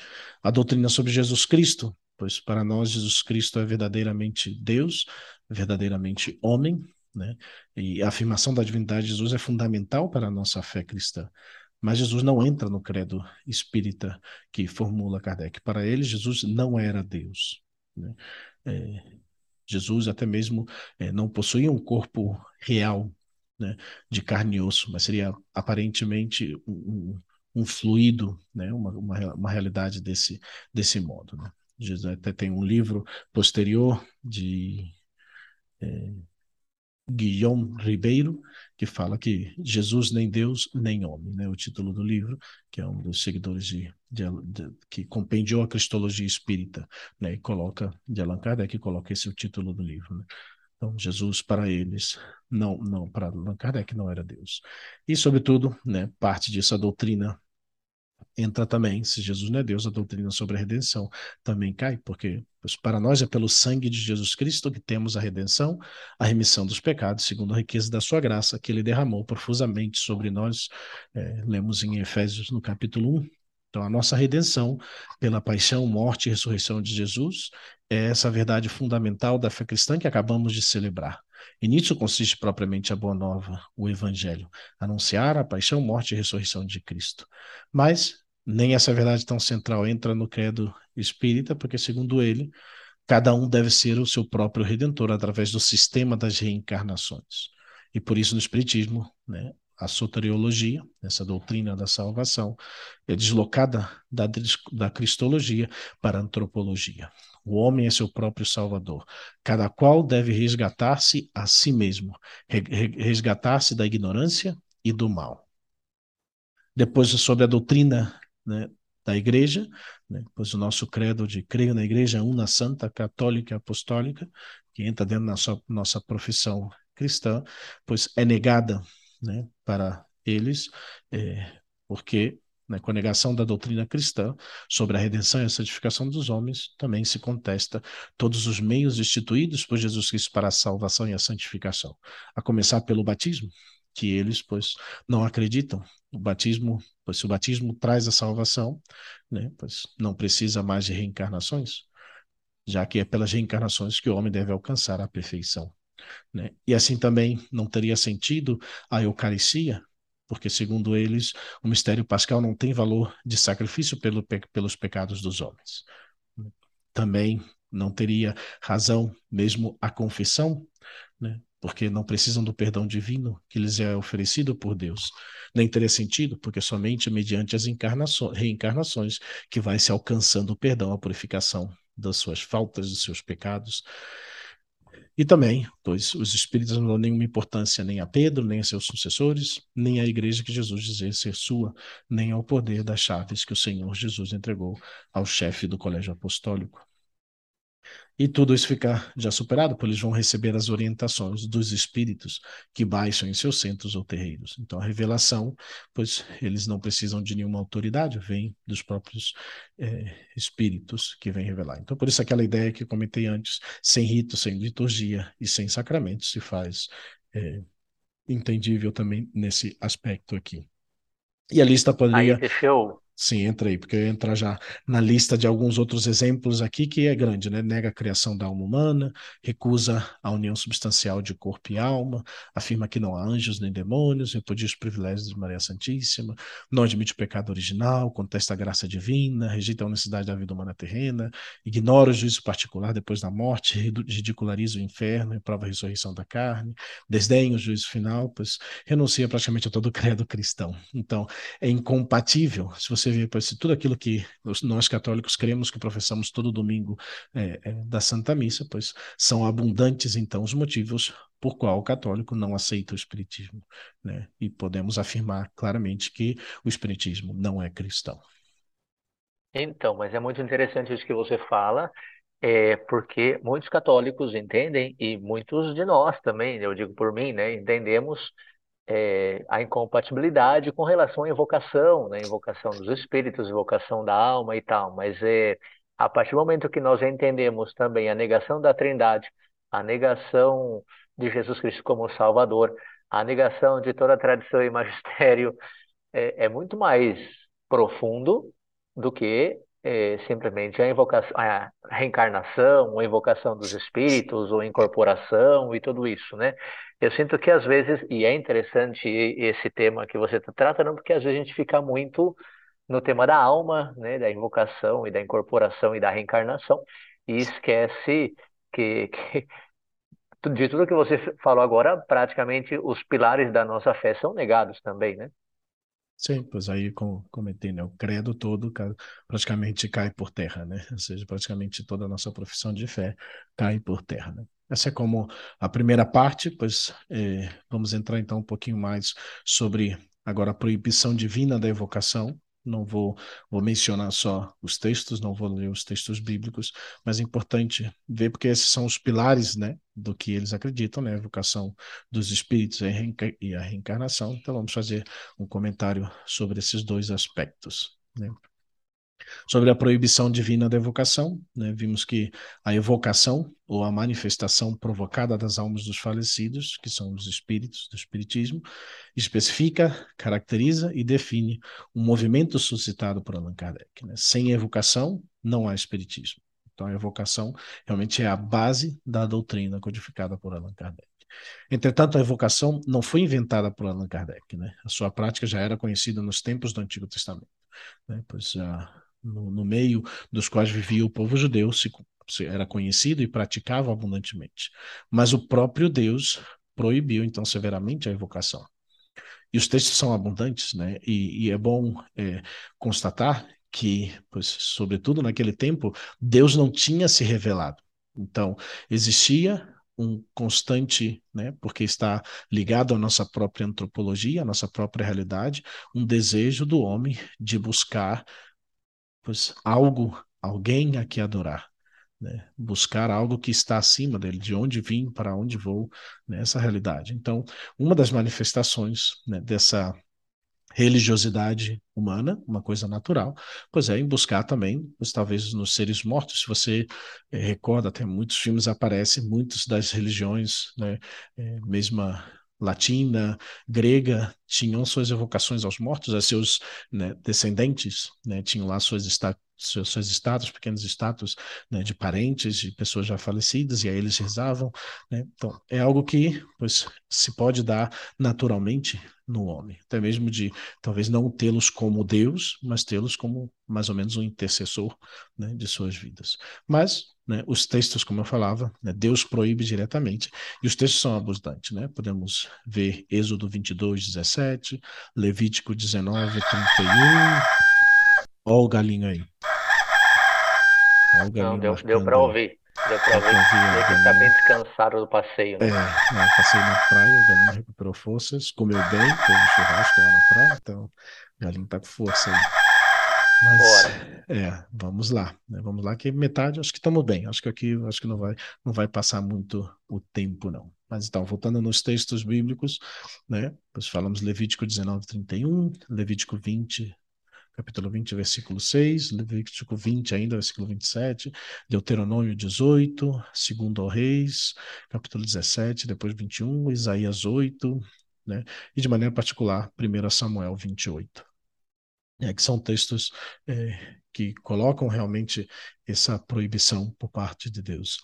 A doutrina sobre Jesus Cristo, pois para nós Jesus Cristo é verdadeiramente Deus, verdadeiramente homem, né? e a afirmação da divindade de Jesus é fundamental para a nossa fé cristã. Mas Jesus não entra no credo espírita que formula Kardec. Para ele, Jesus não era Deus. Né? É, Jesus até mesmo é, não possuía um corpo real, né, de carne e osso, mas seria aparentemente um, um, fluido, né, uma, uma, uma, realidade desse, desse modo. Né. Jesus até tem um livro posterior de é, Guilherme Ribeiro, que fala que Jesus nem Deus nem homem, né? O título do livro, que é um dos seguidores de, de, de que compendiou a cristologia espírita, né? E coloca de Allan Kardec, coloca esse o título do livro, né? Então, Jesus para eles, não, não para Allan Kardec não era Deus. E sobretudo, né, parte disso a doutrina entra também, se Jesus não é Deus, a doutrina sobre a redenção também cai, porque para nós é pelo sangue de Jesus Cristo que temos a redenção, a remissão dos pecados, segundo a riqueza da sua graça, que ele derramou profusamente sobre nós. É, lemos em Efésios no capítulo 1. Então, a nossa redenção pela paixão, morte e ressurreição de Jesus é essa verdade fundamental da fé cristã que acabamos de celebrar. E nisso consiste propriamente a boa nova, o evangelho, anunciar a paixão, morte e ressurreição de Cristo. Mas nem essa verdade tão central entra no credo espírita, porque, segundo ele, cada um deve ser o seu próprio redentor através do sistema das reencarnações. E por isso, no Espiritismo, né, a soteriologia, essa doutrina da salvação, é deslocada da, da cristologia para a antropologia. O homem é seu próprio salvador. Cada qual deve resgatar-se a si mesmo, resgatar-se da ignorância e do mal. Depois, sobre a doutrina né, da igreja, né, pois o nosso credo de creio na igreja una santa, católica apostólica, que entra dentro da nossa, nossa profissão cristã, pois é negada né, para eles, é, porque né, com a negação da doutrina cristã sobre a redenção e a santificação dos homens, também se contesta todos os meios instituídos por Jesus Cristo para a salvação e a santificação, a começar pelo batismo, que eles, pois, não acreditam. O batismo, pois, se o batismo traz a salvação, né, pois não precisa mais de reencarnações, já que é pelas reencarnações que o homem deve alcançar a perfeição. Né? E assim também não teria sentido a Eucaristia, porque, segundo eles, o mistério pascal não tem valor de sacrifício pelo, pelos pecados dos homens. Também não teria razão mesmo a confissão, né? porque não precisam do perdão divino que lhes é oferecido por Deus. Nem teria sentido, porque somente mediante as reencarnações que vai se alcançando o perdão, a purificação das suas faltas, dos seus pecados. E também, pois os espíritos não dão nenhuma importância nem a Pedro, nem a seus sucessores, nem à igreja que Jesus dizia ser sua, nem ao poder das chaves que o Senhor Jesus entregou ao chefe do colégio apostólico. E tudo isso fica já superado, pois eles vão receber as orientações dos espíritos que baixam em seus centros ou terreiros. Então, a revelação, pois eles não precisam de nenhuma autoridade, vem dos próprios é, espíritos que vêm revelar. Então, por isso, aquela ideia que eu comentei antes, sem rito, sem liturgia e sem sacramento, se faz é, entendível também nesse aspecto aqui. E a lista poderia. Aí, deixa eu, Sim, entra aí, porque eu entro já na lista de alguns outros exemplos aqui que é grande, né? Nega a criação da alma humana, recusa a união substancial de corpo e alma, afirma que não há anjos nem demônios, repudia os privilégios de Maria Santíssima, não admite o pecado original, contesta a graça divina, rejeita a unicidade da vida humana terrena, ignora o juízo particular depois da morte, ridiculariza o inferno, reprova a ressurreição da carne, desdenha o juízo final, pois renuncia praticamente a todo credo cristão. Então, é incompatível se você pois, tudo aquilo que nós católicos cremos, que professamos todo domingo é, é, da Santa Missa, pois são abundantes, então, os motivos por qual o católico não aceita o Espiritismo. Né? E podemos afirmar claramente que o Espiritismo não é cristão. Então, mas é muito interessante isso que você fala, é porque muitos católicos entendem, e muitos de nós também, eu digo por mim, né, entendemos é, a incompatibilidade com relação à invocação, né? Invocação dos espíritos, invocação da alma e tal. Mas é, a partir do momento que nós entendemos também a negação da Trindade, a negação de Jesus Cristo como Salvador, a negação de toda a tradição e magistério, é, é muito mais profundo do que é, simplesmente a, invocação, a reencarnação, a invocação dos espíritos, ou incorporação e tudo isso, né? Eu sinto que às vezes, e é interessante esse tema que você está tratando, porque às vezes a gente fica muito no tema da alma, né, da invocação e da incorporação e da reencarnação, e esquece que, que de tudo que você falou agora, praticamente os pilares da nossa fé são negados também, né? Sim, pois aí, como comentei, né, o credo todo praticamente cai por terra, né? Ou seja, praticamente toda a nossa profissão de fé cai por terra, né? Essa é como a primeira parte, pois é, vamos entrar então um pouquinho mais sobre agora a proibição divina da evocação. Não vou, vou mencionar só os textos, não vou ler os textos bíblicos, mas é importante ver porque esses são os pilares, né, do que eles acreditam, né, a evocação dos espíritos e a reencarnação. Então vamos fazer um comentário sobre esses dois aspectos, né? Sobre a proibição divina da evocação, né, vimos que a evocação, ou a manifestação provocada das almas dos falecidos, que são os espíritos do Espiritismo, especifica, caracteriza e define um movimento suscitado por Allan Kardec. Né? Sem evocação, não há Espiritismo. Então, a evocação realmente é a base da doutrina codificada por Allan Kardec. Entretanto, a evocação não foi inventada por Allan Kardec. Né? A sua prática já era conhecida nos tempos do Antigo Testamento. Né? Pois já no, no meio dos quais vivia o povo judeu, se, se era conhecido e praticava abundantemente. Mas o próprio Deus proibiu, então, severamente a evocação. E os textos são abundantes, né? E, e é bom é, constatar que, pois, sobretudo naquele tempo, Deus não tinha se revelado. Então, existia um constante, né, porque está ligado à nossa própria antropologia, à nossa própria realidade, um desejo do homem de buscar pois, algo, alguém a que adorar. Né? Buscar algo que está acima dele, de onde vim, para onde vou, nessa né? realidade. Então, uma das manifestações né, dessa religiosidade humana, uma coisa natural, pois é em buscar também, pois, talvez nos seres mortos, se você é, recorda, até muitos filmes aparecem, muitas das religiões, né, é, mesma latina, grega, tinham suas evocações aos mortos, a seus né, descendentes, né, tinham lá suas seus, seus status, pequenos status né, de parentes, de pessoas já falecidas, e aí eles rezavam. Né? Então, é algo que pois, se pode dar naturalmente no homem, até mesmo de talvez não tê-los como Deus, mas tê-los como mais ou menos um intercessor né, de suas vidas. Mas né, os textos, como eu falava, né, Deus proíbe diretamente, e os textos são abundantes. Né? Podemos ver Êxodo 22, 17, Levítico 19, 31. Olha o galinho aí. Olha o galinho Não, deu, deu para ouvir. Deu para ouvir. Ele que tá bem descansado do passeio, né? É, né, passeio na praia, o galinho recuperou forças, comeu bem, teve churrasco lá na praia, então o galinho tá com força aí. Mas, Bora. é, vamos lá, né? Vamos lá, que metade acho que estamos bem. Acho que aqui acho que não vai, não vai passar muito o tempo, não. Mas então, voltando nos textos bíblicos, né? Nós falamos Levítico 19, 31, Levítico 20, capítulo 20, versículo 6, Levítico 20 ainda, versículo 27, Deuteronômio 18, segundo ao Reis, capítulo 17, depois 21, Isaías 8, né? E de maneira particular, 1 Samuel 28. É, que são textos é, que colocam realmente essa proibição por parte de Deus.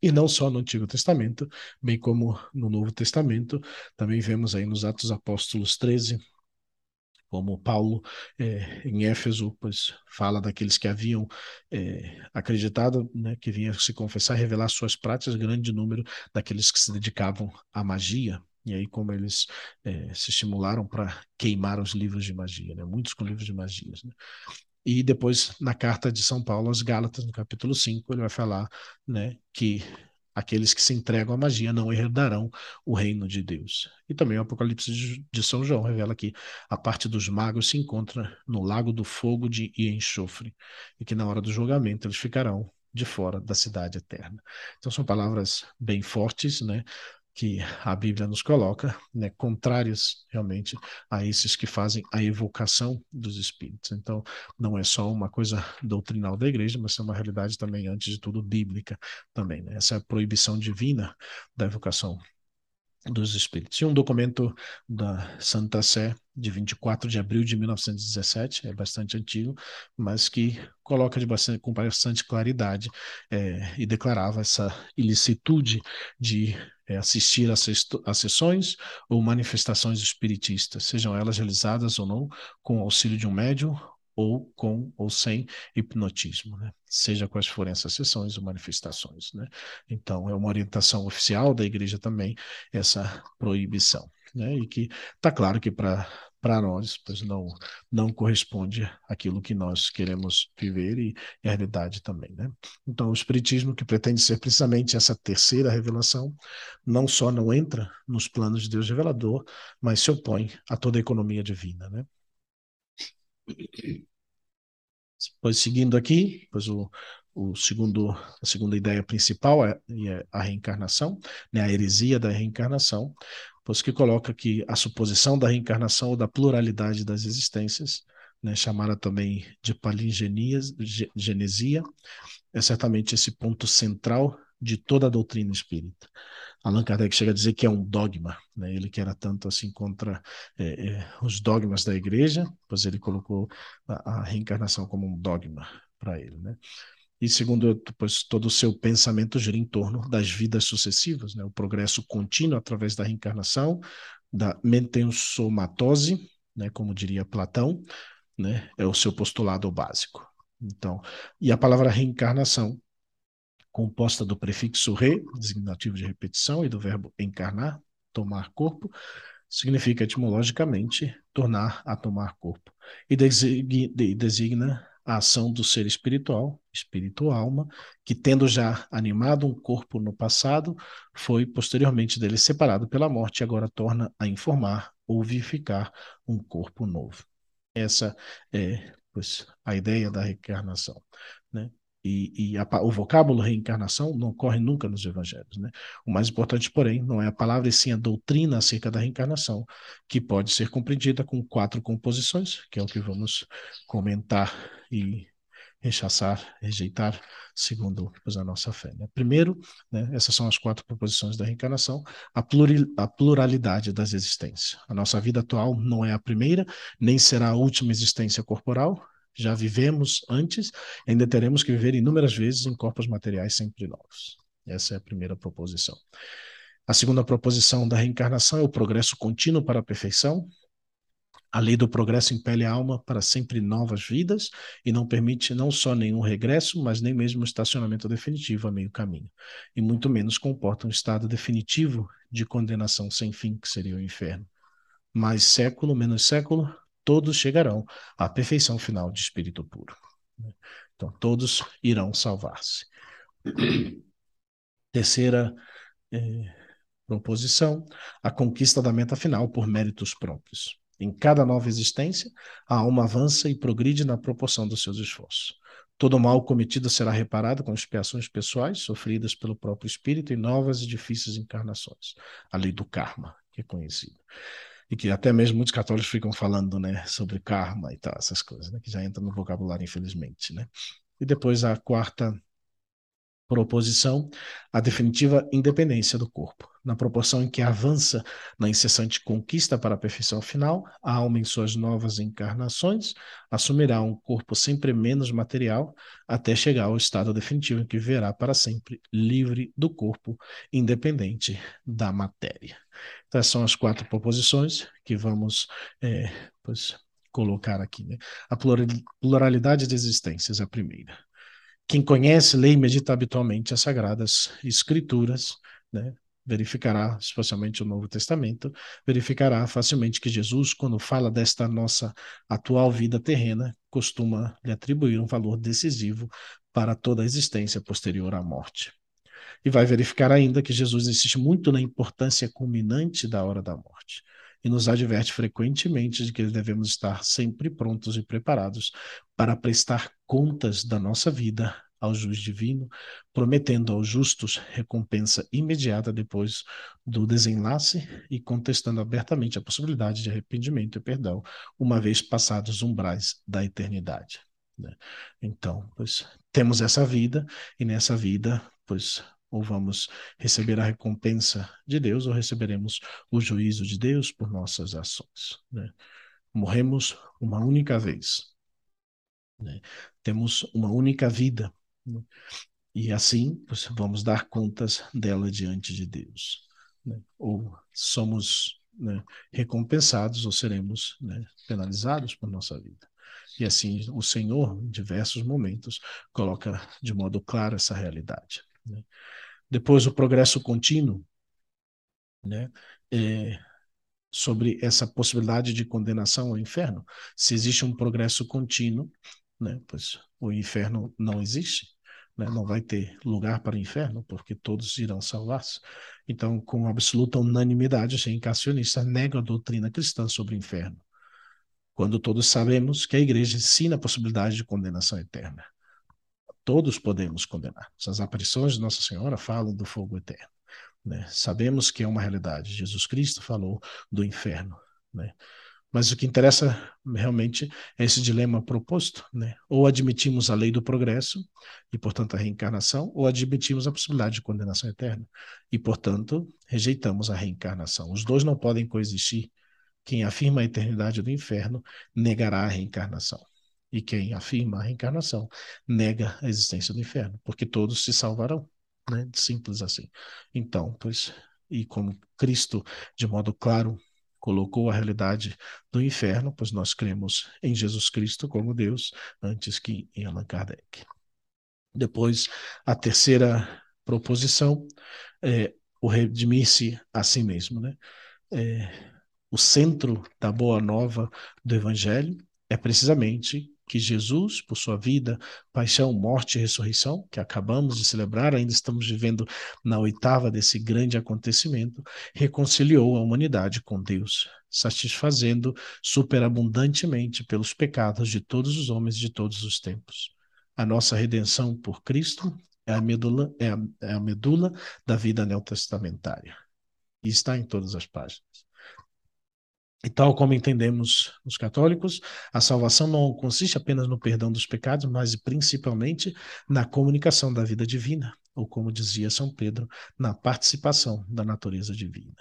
E não só no Antigo Testamento, bem como no Novo Testamento, também vemos aí nos Atos Apóstolos 13, como Paulo é, em Éfeso pois, fala daqueles que haviam é, acreditado, né, que vinham se confessar, revelar suas práticas, grande número daqueles que se dedicavam à magia. E aí, como eles é, se estimularam para queimar os livros de magia, né? muitos com livros de magias. Né? E depois, na carta de São Paulo aos Gálatas, no capítulo 5, ele vai falar né, que aqueles que se entregam à magia não herdarão o reino de Deus. E também o Apocalipse de São João revela que a parte dos magos se encontra no lago do fogo de, e enxofre, e que na hora do julgamento eles ficarão de fora da cidade eterna. Então são palavras bem fortes, né? Que a Bíblia nos coloca, né, contrários realmente a esses que fazem a evocação dos espíritos. Então, não é só uma coisa doutrinal da igreja, mas é uma realidade também, antes de tudo, bíblica também. Né? Essa é proibição divina da evocação dos espíritos. E um documento da Santa Sé de 24 de abril de 1917, é bastante antigo, mas que coloca de bastante, com bastante claridade é, e declarava essa ilicitude de é, assistir a sessões ou manifestações espiritistas, sejam elas realizadas ou não com auxílio de um médium ou com ou sem hipnotismo, né? seja quais forem essas sessões ou manifestações. Né? Então, é uma orientação oficial da igreja também essa proibição. Né? E que está claro que para para nós, pois não não corresponde aquilo que nós queremos viver e, e a realidade também, né? Então, o espiritismo que pretende ser precisamente essa terceira revelação, não só não entra nos planos de Deus revelador, mas se opõe a toda a economia divina, né? Pois seguindo aqui, pois o, o segundo, a segunda ideia principal é, é a reencarnação, né, a heresia da reencarnação, pois que coloca que a suposição da reencarnação ou da pluralidade das existências, né, chamada também de palingenesia, é certamente esse ponto central de toda a doutrina espírita. Allan Kardec chega a dizer que é um dogma, né? ele que era tanto assim contra é, é, os dogmas da igreja, pois ele colocou a, a reencarnação como um dogma para ele. Né? E segundo pois, todo o seu pensamento gira em torno das vidas sucessivas, né? o progresso contínuo através da reencarnação, da mentensomatose, né? como diria Platão, né? é o seu postulado básico. Então, e a palavra reencarnação composta do prefixo re, designativo de repetição, e do verbo encarnar, tomar corpo, significa etimologicamente tornar a tomar corpo, e designa a ação do ser espiritual, espírito alma, que tendo já animado um corpo no passado, foi posteriormente dele separado pela morte e agora torna a informar ou vivificar um corpo novo. Essa é pois, a ideia da reencarnação. Né? e, e a, o vocábulo reencarnação não ocorre nunca nos evangelhos. Né? O mais importante, porém, não é a palavra, e sim a doutrina acerca da reencarnação, que pode ser compreendida com quatro composições, que é o que vamos comentar e, rechaçar, rejeitar, segundo pois, a nossa fé. Né? Primeiro, né, essas são as quatro proposições da reencarnação, a, a pluralidade das existências. A nossa vida atual não é a primeira, nem será a última existência corporal, já vivemos antes, ainda teremos que viver inúmeras vezes em corpos materiais sempre novos. Essa é a primeira proposição. A segunda proposição da reencarnação é o progresso contínuo para a perfeição, a lei do progresso impele a alma para sempre novas vidas e não permite não só nenhum regresso, mas nem mesmo estacionamento definitivo a meio caminho. E muito menos comporta um estado definitivo de condenação sem fim, que seria o inferno. Mais século, menos século, todos chegarão à perfeição final de espírito puro. Então, todos irão salvar-se. Terceira eh, proposição: a conquista da meta final por méritos próprios. Em cada nova existência, a alma avança e progride na proporção dos seus esforços. Todo mal cometido será reparado com expiações pessoais sofridas pelo próprio espírito em novas e difíceis encarnações. A lei do karma, que é conhecida. E que até mesmo muitos católicos ficam falando né, sobre karma e tal, essas coisas, né, que já entram no vocabulário, infelizmente. Né? E depois a quarta proposição a definitiva independência do corpo. Na proporção em que avança na incessante conquista para a perfeição final, a alma em suas novas encarnações assumirá um corpo sempre menos material até chegar ao estado definitivo em que viverá para sempre livre do corpo, independente da matéria. Então, essas são as quatro proposições que vamos é, pois, colocar aqui. Né? A pluralidade de existências a primeira. Quem conhece, lê e medita habitualmente as Sagradas Escrituras, né? verificará, especialmente o Novo Testamento, verificará facilmente que Jesus, quando fala desta nossa atual vida terrena, costuma lhe atribuir um valor decisivo para toda a existência posterior à morte. E vai verificar ainda que Jesus insiste muito na importância culminante da hora da morte e nos adverte frequentemente de que devemos estar sempre prontos e preparados para prestar contas da nossa vida ao juiz divino, prometendo aos justos recompensa imediata depois do desenlace e contestando abertamente a possibilidade de arrependimento e perdão, uma vez passados os umbrais da eternidade. Né? Então, pois temos essa vida e nessa vida, pois ou vamos receber a recompensa de Deus, ou receberemos o juízo de Deus por nossas ações. Né? Morremos uma única vez. Né? Temos uma única vida. Né? E assim vamos dar contas dela diante de Deus. Né? Ou somos né, recompensados ou seremos né, penalizados por nossa vida. E assim o Senhor, em diversos momentos, coloca de modo claro essa realidade. Né? Depois, o progresso contínuo, né? É, sobre essa possibilidade de condenação ao inferno. Se existe um progresso contínuo, né? pois o inferno não existe. Né? Não vai ter lugar para o inferno, porque todos irão salvar-se. Então, com absoluta unanimidade, os reencarnacionistas negam a doutrina cristã sobre o inferno, quando todos sabemos que a igreja ensina a possibilidade de condenação eterna todos podemos condenar. As aparições de Nossa Senhora falam do fogo eterno. Né? Sabemos que é uma realidade. Jesus Cristo falou do inferno. Né? Mas o que interessa realmente é esse dilema proposto. Né? Ou admitimos a lei do progresso, e portanto a reencarnação, ou admitimos a possibilidade de condenação eterna, e portanto rejeitamos a reencarnação. Os dois não podem coexistir. Quem afirma a eternidade do inferno negará a reencarnação. E quem afirma a reencarnação nega a existência do inferno, porque todos se salvarão, né? Simples assim. Então, pois, e como Cristo, de modo claro, colocou a realidade do inferno, pois nós cremos em Jesus Cristo como Deus, antes que em Allan Kardec. Depois, a terceira proposição é o redimir-se a si mesmo, né? É, o centro da boa nova do Evangelho é precisamente que Jesus, por sua vida, paixão, morte e ressurreição, que acabamos de celebrar, ainda estamos vivendo na oitava desse grande acontecimento, reconciliou a humanidade com Deus, satisfazendo superabundantemente pelos pecados de todos os homens de todos os tempos. A nossa redenção por Cristo é a medula, é a, é a medula da vida neotestamentária. E está em todas as páginas. E tal como entendemos os católicos, a salvação não consiste apenas no perdão dos pecados, mas principalmente na comunicação da vida divina, ou como dizia São Pedro, na participação da natureza divina.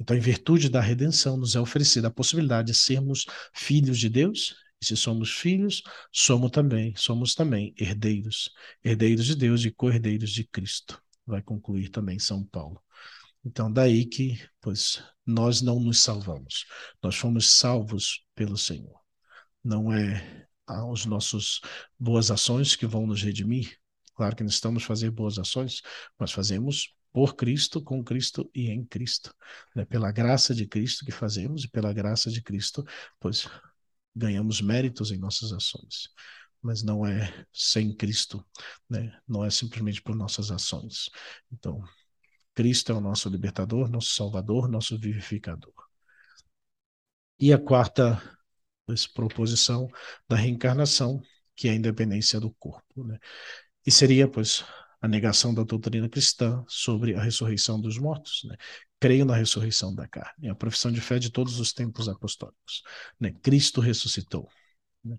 Então, em virtude da redenção, nos é oferecida a possibilidade de sermos filhos de Deus, e se somos filhos, somos também, somos também herdeiros, herdeiros de Deus e co-herdeiros de Cristo. Vai concluir também São Paulo. Então, daí que, pois, nós não nos salvamos. Nós fomos salvos pelo Senhor. Não é os nossos boas ações que vão nos redimir. Claro que necessitamos fazer boas ações, mas fazemos por Cristo, com Cristo e em Cristo. Né? Pela graça de Cristo que fazemos e pela graça de Cristo, pois ganhamos méritos em nossas ações. Mas não é sem Cristo, né? não é simplesmente por nossas ações. Então, Cristo é o nosso libertador, nosso salvador, nosso vivificador. E a quarta proposição da reencarnação, que é a independência do corpo. Né? E seria, pois, a negação da doutrina cristã sobre a ressurreição dos mortos. Né? Creio na ressurreição da carne. É a profissão de fé de todos os tempos apostólicos. Né? Cristo ressuscitou. Né?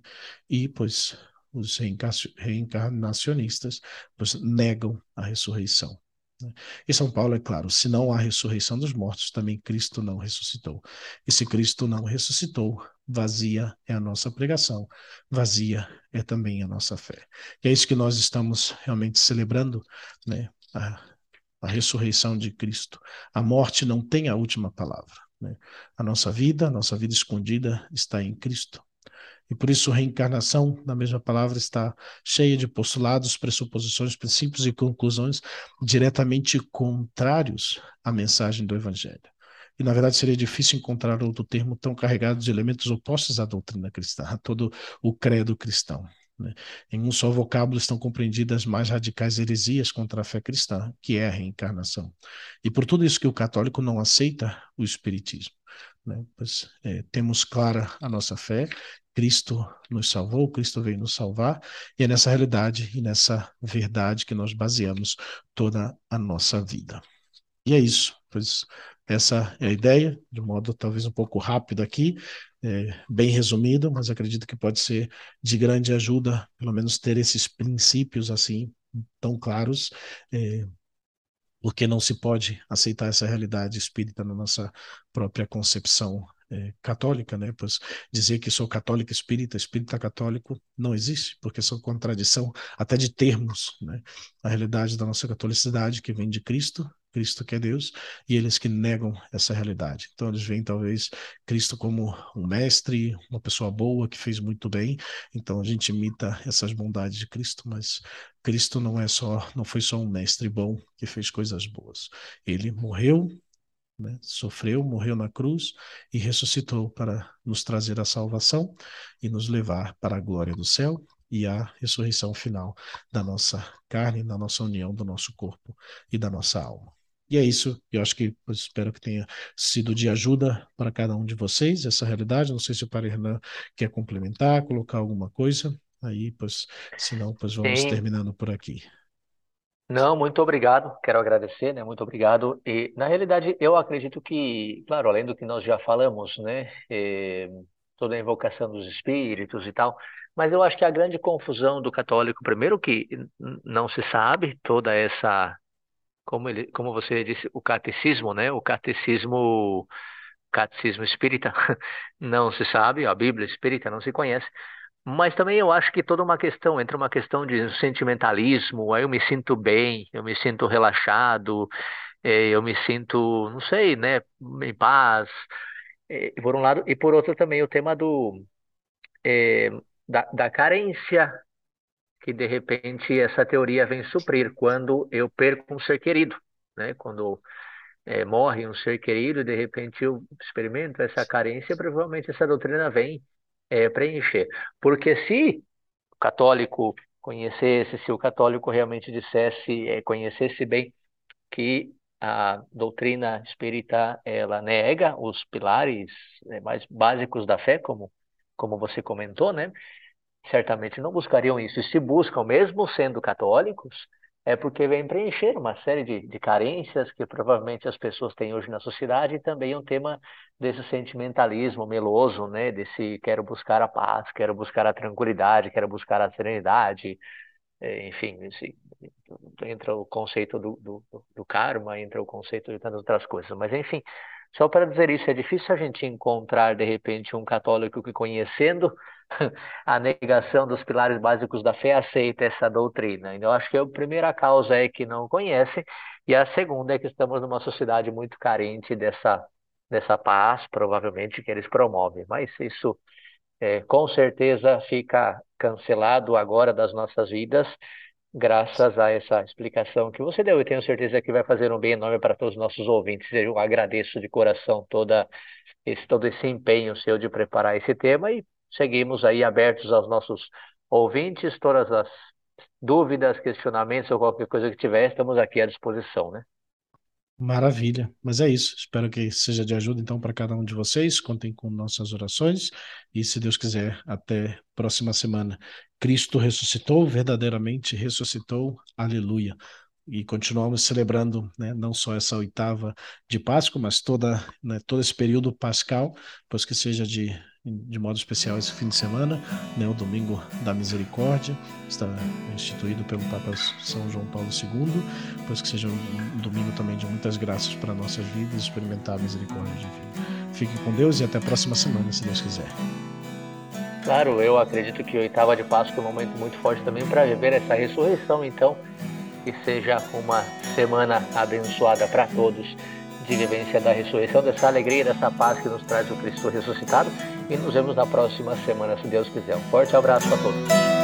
E, pois, os reencarnacionistas pois, negam a ressurreição. Né? E São Paulo é claro: se não há ressurreição dos mortos, também Cristo não ressuscitou. E se Cristo não ressuscitou, vazia é a nossa pregação, vazia é também a nossa fé. E é isso que nós estamos realmente celebrando, né? A, a ressurreição de Cristo. A morte não tem a última palavra. Né? A nossa vida, a nossa vida escondida está em Cristo. E por isso, reencarnação, na mesma palavra, está cheia de postulados, pressuposições, princípios e conclusões diretamente contrários à mensagem do Evangelho. E, na verdade, seria difícil encontrar outro termo tão carregado de elementos opostos à doutrina cristã, a todo o credo cristão. Né? Em um só vocábulo estão compreendidas mais radicais heresias contra a fé cristã, que é a reencarnação. E por tudo isso que o católico não aceita o espiritismo. Né? Pois, é, temos clara a nossa fé Cristo nos salvou, Cristo veio nos salvar, e é nessa realidade e nessa verdade que nós baseamos toda a nossa vida. E é isso, pois essa é a ideia, de modo talvez um pouco rápido aqui, é, bem resumido, mas acredito que pode ser de grande ajuda, pelo menos ter esses princípios assim tão claros, é, porque não se pode aceitar essa realidade espírita na nossa própria concepção é, católica, né? Pois dizer que sou católico espírita, espírita católico, não existe, porque são contradição até de termos, né? A realidade da nossa catolicidade que vem de Cristo, Cristo que é Deus, e eles que negam essa realidade. Então eles veem talvez Cristo como um mestre, uma pessoa boa que fez muito bem. Então a gente imita essas bondades de Cristo, mas Cristo não é só, não foi só um mestre bom que fez coisas boas. Ele morreu né? Sofreu, morreu na cruz e ressuscitou para nos trazer a salvação e nos levar para a glória do céu e a ressurreição final da nossa carne, da nossa união, do nosso corpo e da nossa alma. E é isso, eu acho que eu espero que tenha sido de ajuda para cada um de vocês, essa realidade. Não sei se o Padre Renan quer complementar, colocar alguma coisa. Aí, pois, senão, pois vamos Sim. terminando por aqui. Não, muito obrigado. Quero agradecer, né? Muito obrigado. E na realidade, eu acredito que, claro, além do que nós já falamos, né? Eh, toda a invocação dos espíritos e tal, mas eu acho que a grande confusão do católico, primeiro que não se sabe toda essa, como ele, como você disse, o catecismo, né? O catecismo, catecismo espírita não se sabe, a Bíblia espírita não se conhece. Mas também eu acho que toda uma questão, entra uma questão de sentimentalismo, aí eu me sinto bem, eu me sinto relaxado, eh, eu me sinto, não sei, né, em paz, eh, por um lado, e por outro também o tema do, eh, da, da carência que de repente essa teoria vem suprir quando eu perco um ser querido, né, quando morre um ser querido de repente eu experimento essa carência, provavelmente essa doutrina vem é, preencher. Porque se o católico conhecesse, se o católico realmente dissesse, é, conhecesse bem que a doutrina espírita ela nega os pilares né, mais básicos da fé, como como você comentou, né? Certamente não buscariam isso. E se buscam, mesmo sendo católicos, é porque vem preencher uma série de, de carências que provavelmente as pessoas têm hoje na sociedade e também um tema desse sentimentalismo meloso, né? Desse quero buscar a paz, quero buscar a tranquilidade, quero buscar a serenidade, é, enfim, esse, entra o conceito do, do, do karma, entra o conceito de tantas outras coisas. Mas enfim, só para dizer isso, é difícil a gente encontrar de repente um católico que conhecendo a negação dos pilares básicos da fé aceita essa doutrina. Então, eu acho que a primeira causa é que não conhece, e a segunda é que estamos numa sociedade muito carente dessa, dessa paz, provavelmente, que eles promovem. Mas isso, é, com certeza, fica cancelado agora das nossas vidas, graças a essa explicação que você deu. Eu tenho certeza que vai fazer um bem enorme para todos os nossos ouvintes. Eu agradeço de coração toda esse, todo esse empenho seu de preparar esse tema e seguimos aí abertos aos nossos ouvintes, todas as dúvidas, questionamentos ou qualquer coisa que tiver, estamos aqui à disposição, né? Maravilha, mas é isso. Espero que seja de ajuda então para cada um de vocês. Contem com nossas orações e, se Deus quiser, até próxima semana. Cristo ressuscitou, verdadeiramente ressuscitou. Aleluia e continuamos celebrando né, não só essa oitava de Páscoa, mas toda, né, todo esse período pascal, pois que seja de, de modo especial esse fim de semana, né, o Domingo da Misericórdia, está instituído pelo Papa São João Paulo II, pois que seja um, domingo também de muitas graças para nossas vidas, experimentar a misericórdia divina. Fique com Deus e até a próxima semana, se Deus quiser. Claro, eu acredito que oitava de Páscoa é um momento muito forte também para viver essa ressurreição, então que seja uma semana abençoada para todos de vivência da ressurreição, dessa alegria, dessa paz que nos traz o Cristo ressuscitado. E nos vemos na próxima semana, se Deus quiser. Um forte abraço a todos.